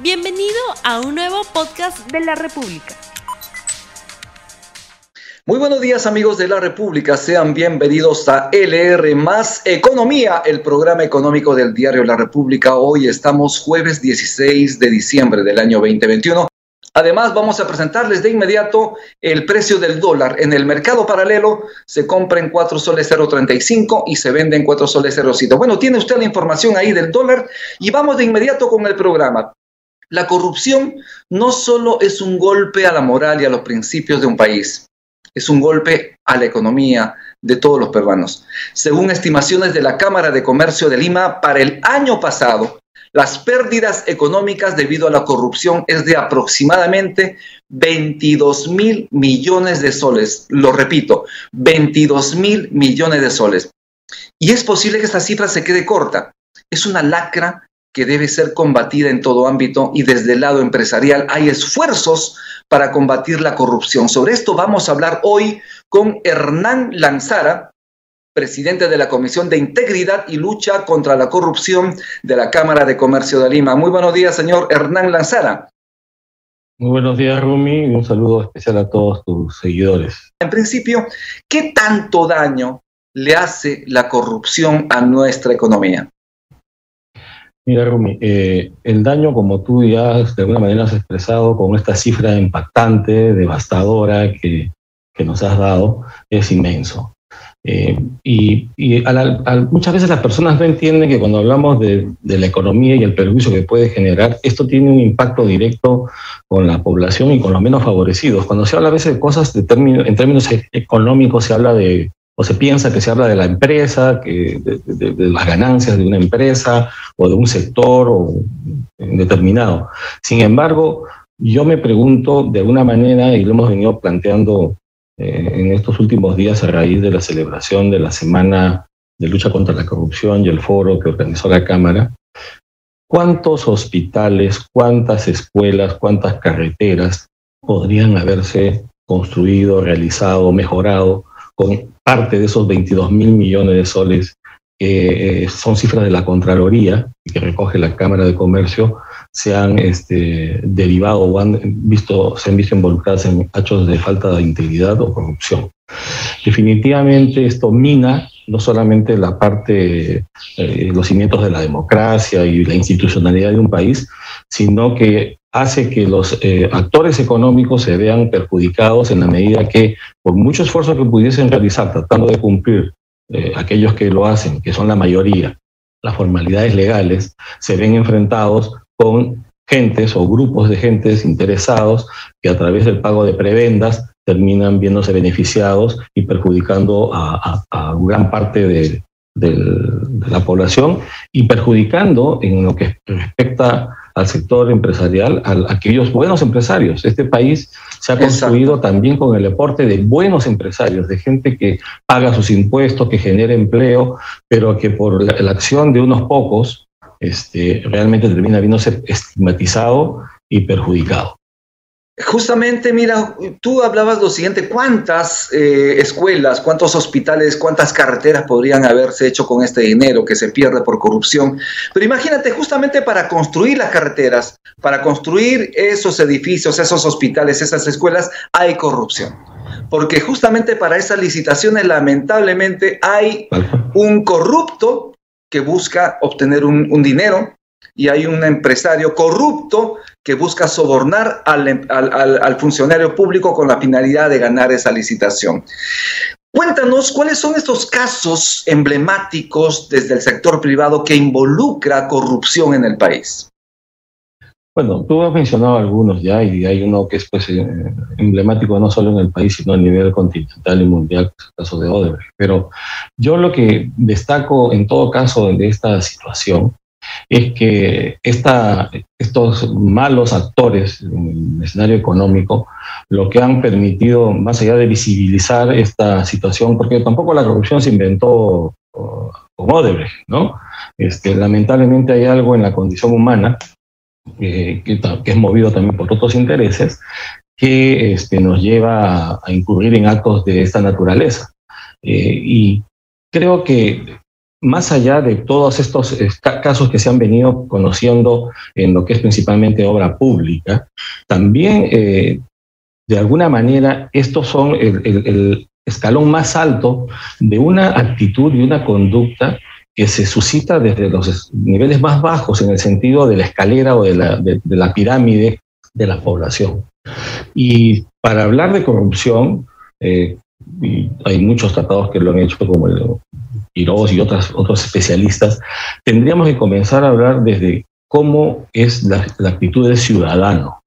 Bienvenido a un nuevo podcast de la República. Muy buenos días amigos de la República, sean bienvenidos a LR más Economía, el programa económico del diario La República. Hoy estamos jueves 16 de diciembre del año 2021. Además, vamos a presentarles de inmediato el precio del dólar. En el mercado paralelo se compra en 4 soles 0.35 y se vende en 4 soles 0.7. Bueno, tiene usted la información ahí del dólar y vamos de inmediato con el programa. La corrupción no solo es un golpe a la moral y a los principios de un país, es un golpe a la economía de todos los peruanos. Según estimaciones de la Cámara de Comercio de Lima, para el año pasado, las pérdidas económicas debido a la corrupción es de aproximadamente 22 mil millones de soles. Lo repito, 22 mil millones de soles. Y es posible que esta cifra se quede corta. Es una lacra que debe ser combatida en todo ámbito y desde el lado empresarial hay esfuerzos para combatir la corrupción. Sobre esto vamos a hablar hoy con Hernán Lanzara, presidente de la Comisión de Integridad y Lucha contra la Corrupción de la Cámara de Comercio de Lima. Muy buenos días, señor Hernán Lanzara. Muy buenos días, Rumi, y un saludo especial a todos tus seguidores. En principio, ¿qué tanto daño le hace la corrupción a nuestra economía? Mira, Rumi, eh, el daño, como tú ya de alguna manera has expresado con esta cifra impactante, devastadora que, nos has dado, es inmenso. Eh, y, muchas veces las personas no entienden que cuando hablamos de, la economía y el perjuicio que puede generar, esto tiene un impacto directo con la población y con los menos favorecidos. Cuando se habla a veces de cosas de en términos económicos, se habla de o se piensa que se habla de la empresa, que de, las ganancias de una empresa o de un sector o determinado. Sin embargo, yo me pregunto de alguna manera, y lo hemos venido planteando eh, en estos últimos días a raíz de la celebración de la Semana de Lucha contra la Corrupción y el foro que organizó la Cámara, ¿cuántos hospitales, cuántas escuelas, cuántas carreteras podrían haberse construido, realizado, mejorado con parte de esos 22 mil millones de soles que eh, son cifras de la Contraloría que recoge la Cámara de Comercio, se han este, derivado o han visto, se han visto involucradas en hechos de falta de integridad o corrupción. Definitivamente esto mina no solamente la parte, eh, los cimientos de la democracia y la institucionalidad de un país, sino que hace que los eh, actores económicos se vean perjudicados en la medida que, por mucho esfuerzo que pudiesen realizar tratando de cumplir eh, aquellos que lo hacen, que son la mayoría, las formalidades legales, se ven enfrentados con gentes o grupos de gentes interesados que a través del pago de prebendas terminan viéndose beneficiados y perjudicando a, gran parte de, la población y perjudicando en lo que respecta al sector empresarial, a aquellos buenos empresarios. Este país se ha construido también con el aporte de buenos empresarios, de gente que paga sus impuestos, que genera empleo, pero que por la, acción de unos pocos este, realmente termina viéndose estigmatizado y perjudicado. Justamente, mira, tú hablabas lo siguiente, ¿cuántas eh, escuelas, cuántos hospitales, cuántas carreteras podrían haberse hecho con este dinero que se pierde por corrupción? Pero imagínate, justamente para construir las carreteras, para construir esos edificios, esos hospitales, esas escuelas, hay corrupción. Porque justamente para esas licitaciones, lamentablemente, hay un corrupto que busca obtener un dinero y hay un empresario corrupto que busca sobornar al, funcionario público con la finalidad de ganar esa licitación. Cuéntanos cuáles son estos casos emblemáticos desde el sector privado que involucra corrupción en el país. Bueno, tú has mencionado algunos ya y hay uno que es pues, eh, emblemático no solo en el país, sino a nivel continental y mundial, que es el caso de Odebrecht. Pero yo lo que destaco en todo caso de esta situación es que estos malos actores en el escenario económico lo que han permitido, más allá de visibilizar esta situación, porque tampoco la corrupción se inventó con Odebrecht, ¿no? Este, lamentablemente hay algo en la condición humana que, es movido también por otros intereses que este, nos lleva a, incurrir en actos de esta naturaleza. Eh, y creo que más allá de todos estos eh, casos que se han venido conociendo en lo que es principalmente obra pública, también eh, de alguna manera estos son el, escalón más alto de una actitud y una conducta que se suscita desde los niveles más bajos en el sentido de la escalera o de la, pirámide de la población. Y para hablar de corrupción, eh, hay muchos tratados que lo han hecho, como el Y otras, otros especialistas, tendríamos que comenzar a hablar desde cómo es la, actitud del ciudadano.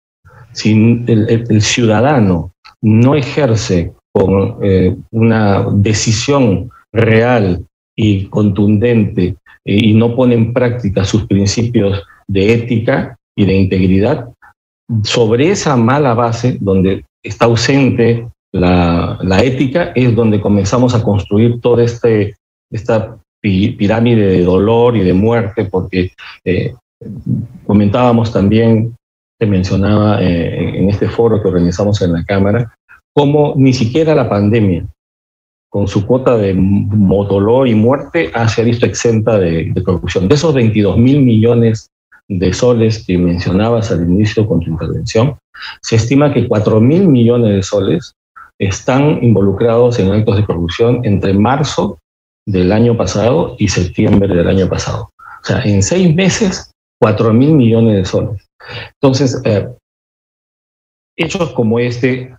Si el, ciudadano no ejerce con eh, una decisión real y contundente eh, y no pone en práctica sus principios de ética y de integridad, sobre esa mala base donde está ausente la, ética, es donde comenzamos a construir toda este, esta pirámide de dolor y de muerte, porque eh, comentábamos también, te mencionaba eh, en este foro que organizamos en la Cámara, cómo ni siquiera la pandemia, con su cuota de dolor y muerte, ha visto exenta de, de corrupción. De esos 22 mil millones de soles que mencionabas al inicio con tu intervención, se estima que 4 mil millones de soles están involucrados en actos de corrupción entre marzo del año pasado y septiembre del año pasado. O sea, en seis meses, 4 mil millones de soles. Entonces, eh, hechos como este,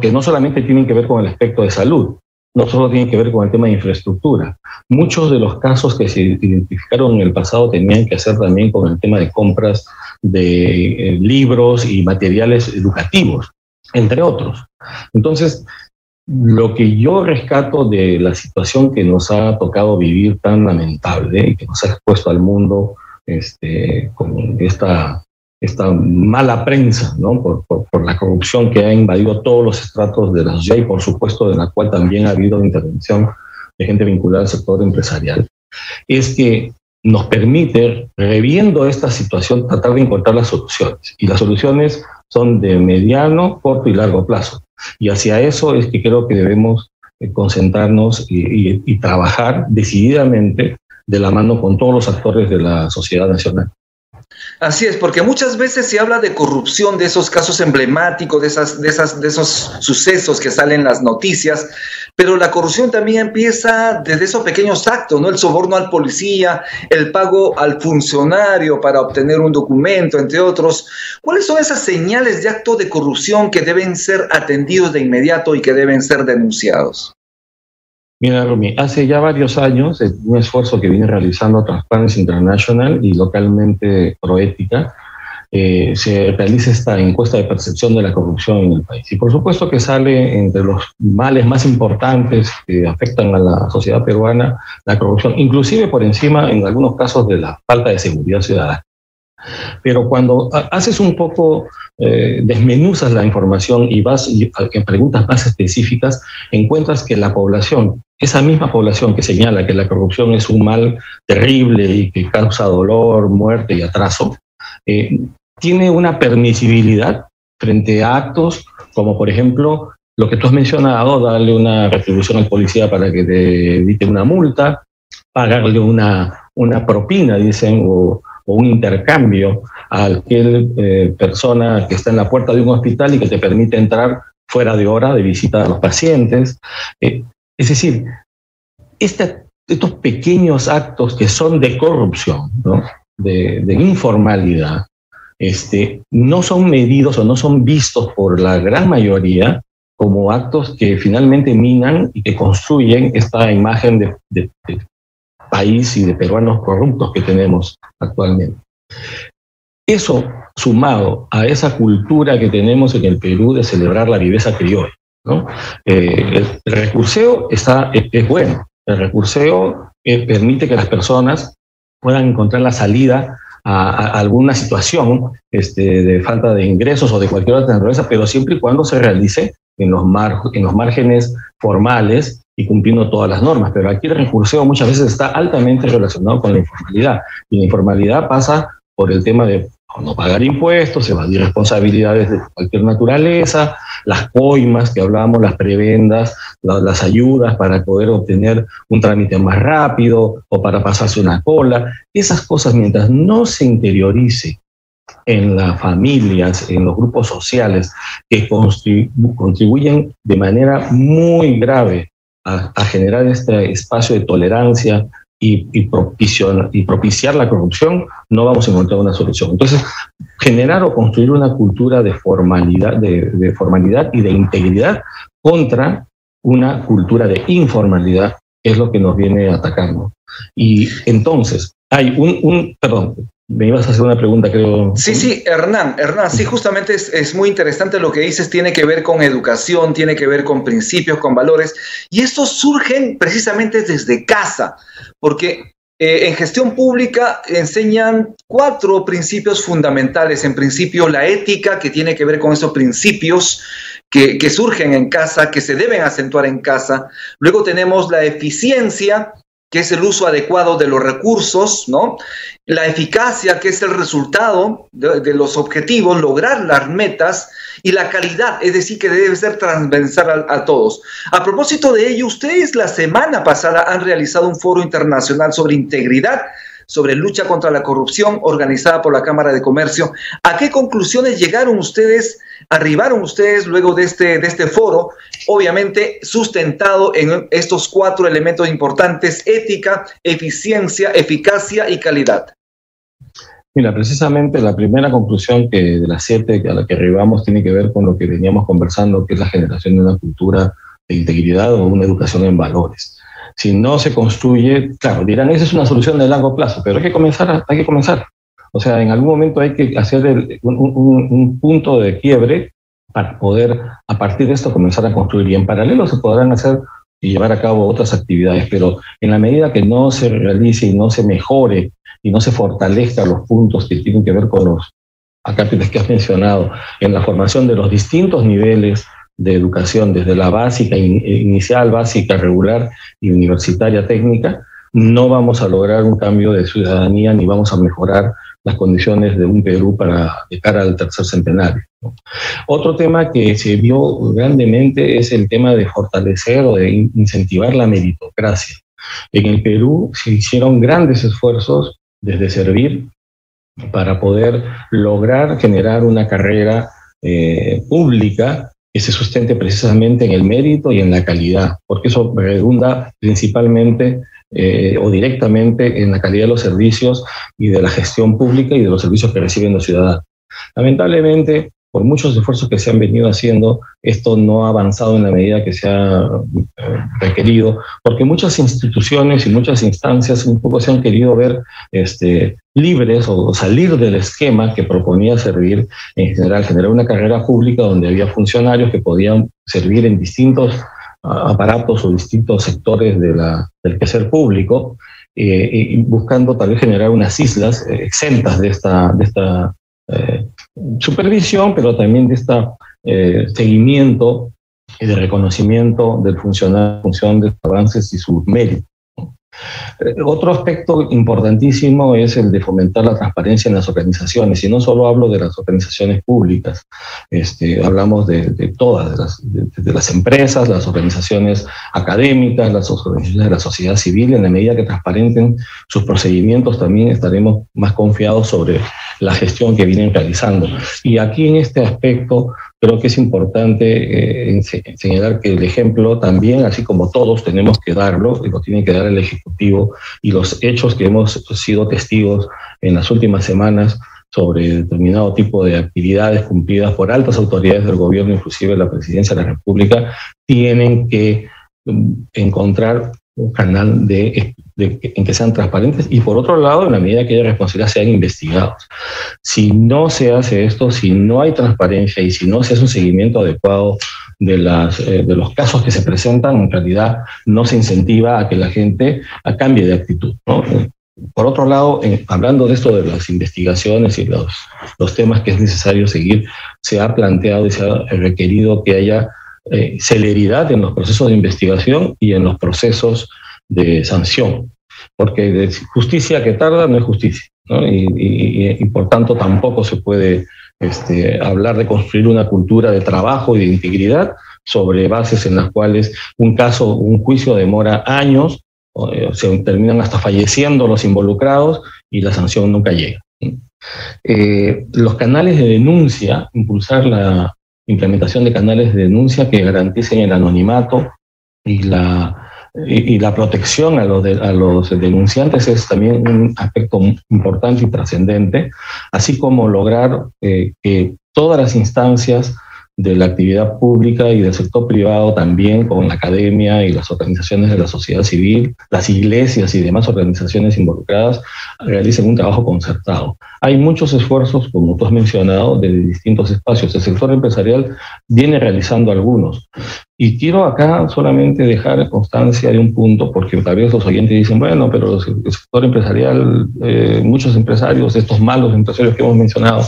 que no solamente tienen que ver con el aspecto de salud, no solo tienen que ver con el tema de infraestructura. Muchos de los casos que se identificaron en el pasado tenían que hacer también con el tema de compras de eh, libros y materiales educativos, entre otros. Entonces, lo que yo rescato de la situación que nos ha tocado vivir tan lamentable y que nos ha expuesto al mundo este, con esta esta mala prensa, ¿no? Por, por, la corrupción que ha invadido todos los estratos de la sociedad y por supuesto de la cual también ha habido intervención de gente vinculada al sector empresarial, es que nos permite, reviendo esta situación, tratar de encontrar las soluciones. Y las soluciones son de mediano, corto y largo plazo. Y hacia eso es que creo que debemos eh, concentrarnos y, y trabajar decididamente de la mano con todos los actores de la sociedad nacional. Así es, porque muchas veces se habla de corrupción, de esos casos emblemáticos, de, esas, de, esas, de esos sucesos que salen en las noticias, pero la corrupción también empieza desde esos pequeños actos, ¿no? El soborno al policía, el pago al funcionario para obtener un documento, entre otros. ¿Cuáles son esas señales de acto de corrupción que deben ser atendidos de inmediato y que deben ser denunciados? Mira, Rumi, hace ya varios años, un esfuerzo que viene realizando Transparency International y localmente Proética, eh, se realiza esta encuesta de percepción de la corrupción en el país. Y por supuesto que sale entre los males más importantes que afectan a la sociedad peruana la corrupción, inclusive por encima en algunos casos de la falta de seguridad ciudadana. Pero cuando haces un poco, eh, desmenuzas la información y vas en preguntas más específicas, encuentras que la población, esa misma población que señala que la corrupción es un mal terrible y que causa dolor, muerte y atraso, eh, tiene una permisibilidad frente a actos como, por ejemplo, lo que tú has mencionado, darle una retribución al policía para que te evite una multa, pagarle una, una propina, dicen, o un intercambio a aquel eh, persona que está en la puerta de un hospital y que te permite entrar fuera de hora de visita a los pacientes. Eh, es decir, estos pequeños actos que son de corrupción, de, informalidad, este, no son medidos o no son vistos por la gran mayoría como actos que finalmente minan y que construyen esta imagen de, país y de peruanos corruptos que tenemos actualmente. Eso sumado a esa cultura que tenemos en el Perú de celebrar la viveza criolla. Eh, el, recurseo está, es, bueno. El recurseo eh, permite que las personas puedan encontrar la salida a, alguna situación este, de falta de ingresos o de cualquier otra naturaleza, pero siempre y cuando se realice en los, en los márgenes formales y cumpliendo todas las normas. Pero aquí el recurseo muchas veces está altamente relacionado con la informalidad. Y la informalidad pasa por el tema de no pagar impuestos, evadir responsabilidades de cualquier naturaleza, las coimas que hablábamos, las prebendas, las ayudas para poder obtener un trámite más rápido o para pasarse una cola. Esas cosas, mientras no se interiorice en las familias, en los grupos sociales, que contribuyen de manera muy grave a generar este espacio de tolerancia, y, propiciar la corrupción, no vamos a encontrar una solución. Entonces, generar o construir una cultura de formalidad, de, de formalidad y de integridad contra una cultura de informalidad es lo que nos viene atacando. Y entonces, hay un, un perdón, me ibas a hacer una pregunta, creo. Sí, sí, Hernán, Hernán, sí, justamente es, muy interesante lo que dices, tiene que ver con educación, tiene que ver con principios, con valores, y estos surgen precisamente desde casa, porque eh, en gestión pública enseñan cuatro principios fundamentales. En principio, la ética, que tiene que ver con esos principios que surgen en casa, que se deben acentuar en casa. Luego tenemos la eficiencia, que es el uso adecuado de los recursos, ¿no? La eficacia, que es el resultado de, los objetivos, lograr las metas, y la calidad, es decir, que debe ser transversal a, todos. A propósito de ello, ustedes la semana pasada han realizado un foro internacional sobre integridad sobre lucha contra la corrupción organizada por la Cámara de Comercio. ¿A qué conclusiones llegaron ustedes, arribaron ustedes luego de este, de este foro? Obviamente sustentado en estos cuatro elementos importantes, ética, eficiencia, eficacia y calidad. Mira, precisamente la primera conclusión que de las siete a la que arribamos tiene que ver con lo que veníamos conversando, que es la generación de una cultura de integridad o una educación en valores si no se construye, claro, dirán, esa es una solución de largo plazo, pero hay que comenzar, hay que comenzar. O sea, en algún momento hay que hacer el, un, un, un, punto de quiebre para poder, a partir de esto, comenzar a construir. Y en paralelo se podrán hacer y llevar a cabo otras actividades, pero en la medida que no se realice y no se mejore y no se fortalezca los puntos que tienen que ver con los acápites que has mencionado, en la formación de los distintos niveles de educación, desde la básica, inicial, básica, regular y universitaria técnica, no vamos a lograr un cambio de ciudadanía ni vamos a mejorar las condiciones de un Perú para de al tercer centenario. Otro tema que se vio grandemente es el tema de fortalecer o de incentivar la meritocracia. En el Perú se hicieron grandes esfuerzos desde servir para poder lograr generar una carrera eh, pública se sustente precisamente en el mérito y en la calidad, porque eso redunda principalmente eh, o directamente en la calidad de los servicios y de la gestión pública y de los servicios que reciben los ciudadanos. Lamentablemente, por muchos esfuerzos que se han venido haciendo, esto no ha avanzado en la medida que se ha eh, requerido, porque muchas instituciones y muchas instancias un poco se han querido ver este, libres o salir del esquema que proponía servir en general, generar una carrera pública donde había funcionarios que podían servir en distintos aparatos o distintos sectores de la, del quehacer público, eh, y buscando tal vez generar unas islas eh, exentas de esta, supervisión, pero también de este seguimiento y de reconocimiento del funcionar, función de avances y sus méritos. Eh, otro aspecto importantísimo es el de fomentar la transparencia en las organizaciones, y no solo hablo de las organizaciones públicas, este, hablamos de, de todas, de las, de, de las, empresas, las organizaciones académicas, las organizaciones de la sociedad civil, en la medida que transparenten sus procedimientos también estaremos más confiados sobre la gestión que vienen realizando. Y aquí en este aspecto creo que es importante eh, señalar que el ejemplo también, así como todos tenemos que darlo, y lo tiene que dar el Ejecutivo, y los hechos que hemos sido testigos en las últimas semanas sobre determinado tipo de actividades cumplidas por altas autoridades del gobierno, inclusive la presidencia de la República, tienen que mm, encontrar un canal de, de, en que sean transparentes y por otro lado, en la medida que haya responsabilidad, sean investigados. Si no se hace esto, si no hay transparencia y si no se hace un seguimiento adecuado de, las, eh, de los casos que se presentan, en realidad no se incentiva a que la gente a cambie de actitud. ¿no? Por otro lado, eh, hablando de esto de las investigaciones y los, los temas que es necesario seguir, se ha planteado y se ha requerido que haya eh, celeridad en los procesos de investigación y en los procesos de sanción, porque justicia que tarda no es justicia. y, por tanto tampoco se puede este, hablar de construir una cultura de trabajo y de integridad sobre bases en las cuales un caso, un juicio demora años, eh, se terminan hasta falleciendo los involucrados y la sanción nunca llega. Eh, los canales de denuncia, impulsar la implementación de canales de denuncia que garanticen el anonimato y la y, la protección a los, a los denunciantes es también un aspecto importante y trascendente, así como lograr eh, que todas las instancias de la actividad pública y del sector privado también con la academia y las organizaciones de la sociedad civil, las iglesias y demás organizaciones involucradas realicen un trabajo concertado. Hay muchos esfuerzos, como tú has mencionado, de distintos espacios. El sector empresarial viene realizando algunos. Y quiero acá solamente dejar constancia de un punto, porque tal vez los oyentes dicen, bueno, pero el sector empresarial, eh, muchos empresarios, estos malos empresarios que hemos mencionado,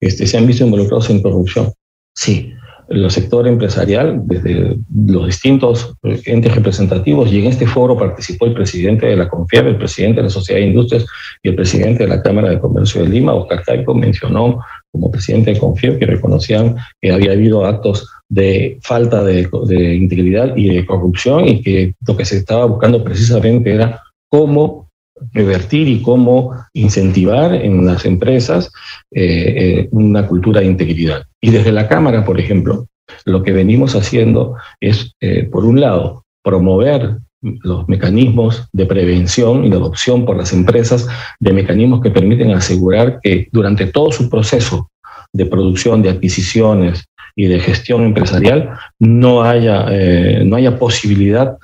este, se han visto involucrados en corrupción. Sí, el sector empresarial, desde los distintos eh, entes representativos, y en este foro participó el presidente de la CONFIEP, el presidente de la Sociedad de Industrias y el presidente de la Cámara de Comercio de Lima, Oscar Caico, mencionó como presidente de CONFIEP que reconocían que había habido actos de falta de integridad y de corrupción y que lo que se estaba buscando precisamente era cómo revertir y cómo incentivar en las empresas eh, eh, una cultura de integridad. Y desde la Cámara, por ejemplo, lo que venimos haciendo es, eh, por un lado, promover los mecanismos de prevención y de adopción por las empresas de mecanismos que permiten asegurar que durante todo su proceso de producción, de adquisiciones y de gestión empresarial no haya, no haya posibilidad de,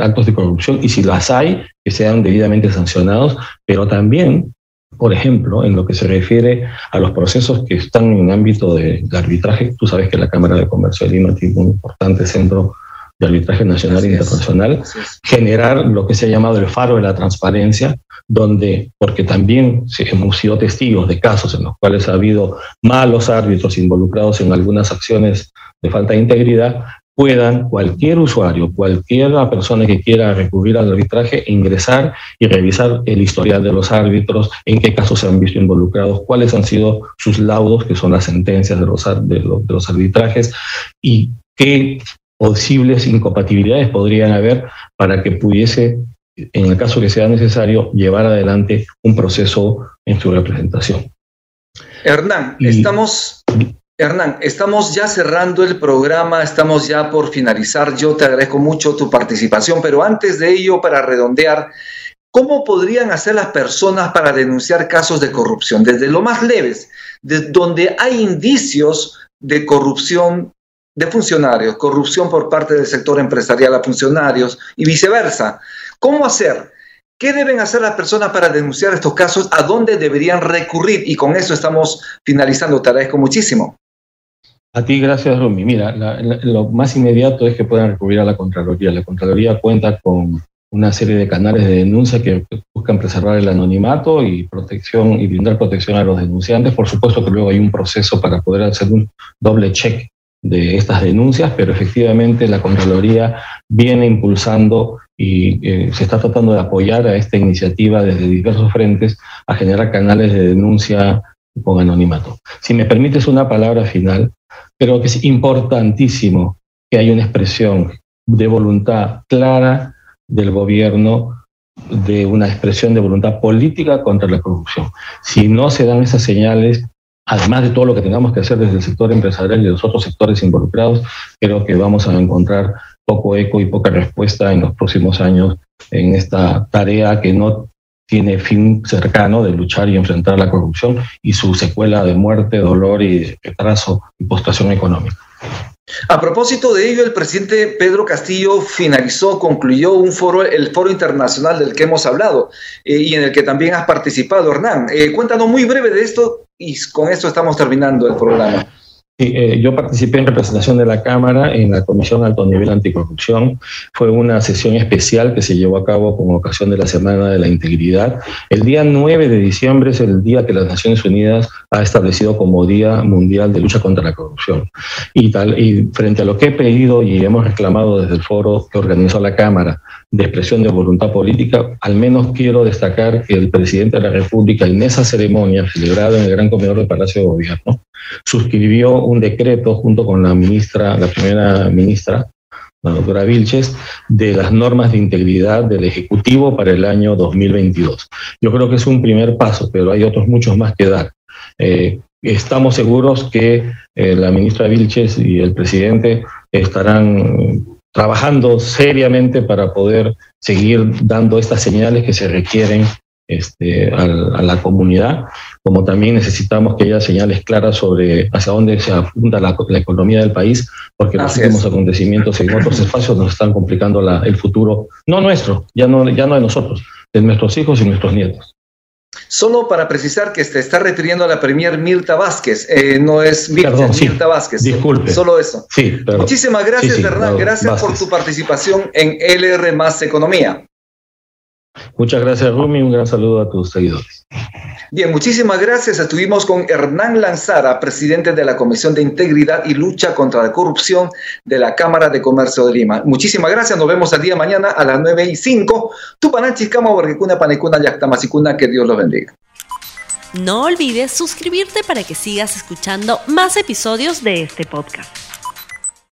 actos de corrupción y si las hay, que sean debidamente sancionados, pero también, por ejemplo, en lo que se refiere a los procesos que están en ámbito de, arbitraje, tú sabes que la Cámara de Comercio de Lima tiene un importante centro de arbitraje nacional e internacional, generar lo que se ha llamado el faro de la transparencia, donde, porque también hemos sido testigos de casos en los cuales ha habido malos árbitros involucrados en algunas acciones de falta de integridad, puedan cualquier usuario, cualquier persona que quiera recurrir al arbitraje, ingresar y revisar el historial de los árbitros, en qué casos se han visto involucrados, cuáles han sido sus laudos, que son las sentencias de los, de los, arbitrajes, y qué posibles incompatibilidades podrían haber para que pudiese, en el caso que sea necesario, llevar adelante un proceso en su representación. Hernán, estamos Hernán, estamos ya cerrando el programa, estamos ya por finalizar. Yo te agradezco mucho tu participación, pero antes de ello, para redondear, ¿cómo podrían hacer las personas para denunciar casos de corrupción? Desde lo más leves, desde donde hay indicios de corrupción de funcionarios, corrupción por parte del sector empresarial a funcionarios y viceversa. ¿Cómo hacer? ¿Qué deben hacer las personas para denunciar estos casos? ¿A dónde deberían recurrir? Y con eso estamos finalizando. Te agradezco muchísimo. A ti, gracias, Rumi. Mira, lo más inmediato es que puedan recurrir a la Contraloría. La Contraloría cuenta con una serie de canales de denuncia que buscan preservar el anonimato y protección y brindar protección a los denunciantes. Por supuesto que luego hay un proceso para poder hacer un doble check de estas denuncias, pero efectivamente la Contraloría viene impulsando y eh, se está tratando de apoyar a esta iniciativa desde diversos frentes a generar canales de denuncia con anonimato. Si me permites una palabra final, Creo que es importantísimo que haya una expresión de voluntad clara del gobierno, de una expresión de voluntad política contra la corrupción. Si no se dan esas señales, además de todo lo que tengamos que hacer desde el sector empresarial y los otros sectores involucrados, creo que vamos a encontrar poco eco y poca respuesta en los próximos años en esta tarea que no tiene fin cercano de luchar y enfrentar la corrupción y su secuela de muerte, dolor y retraso y postración económica. A propósito de ello, el presidente Pedro Castillo finalizó, concluyó un foro, el foro internacional del que hemos hablado eh, y en el que también has participado, Hernán. Eh, cuéntanos muy breve de esto y con esto estamos terminando el programa. Eh, yo participé en representación de la Cámara en la Comisión Alto Nivel Anticorrupción. Fue una sesión especial que se llevó a cabo con ocasión de la Semana de la Integridad. El día 9 de diciembre es el día que las Naciones Unidas ha establecido como Día Mundial de Lucha contra la Corrupción. Y, y frente a lo que he pedido y hemos reclamado desde el foro que organizó la Cámara de expresión de voluntad política, al menos quiero destacar que el presidente de la República en esa ceremonia celebrada en el Gran Comedor del Palacio de Gobierno suscribió un decreto junto con la ministra, la primera ministra, la doctora Vilches, de las normas de integridad del Ejecutivo para el año 2022. Yo creo que es un primer paso, pero hay otros muchos más que dar. Eh, estamos seguros que eh, la ministra Vilches y el presidente estarán trabajando seriamente para poder seguir dando estas señales que se requieren este, a, la comunidad, como también necesitamos que haya señales claras sobre hacia dónde se afunda la, economía del país, porque los últimos acontecimientos en otros espacios nos están complicando la, el futuro, no nuestro, ya no, ya no de nosotros, de nuestros hijos y nuestros nietos. Solo para precisar que se está refiriendo a la Premier Mirta Vázquez, eh, no es Mirta, Mirta Vázquez. Disculpe. Solo eso. Sí, Muchísimas gracias, Hernán. Gracias por tu participación en LR Más Economía. Muchas gracias, Rumi. Un gran saludo a tus seguidores. Bien, muchísimas gracias. Estuvimos con Hernán Lanzara, presidente de la Comisión de Integridad y Lucha contra la Corrupción de la Cámara de Comercio de Lima. Muchísimas gracias. Nos vemos el día de mañana a las 9 y 5. Tupananchicama, Borgicuna, Panecuna, Yactamacicuna. Que Dios los bendiga. No olvides suscribirte para que sigas escuchando más episodios de este podcast.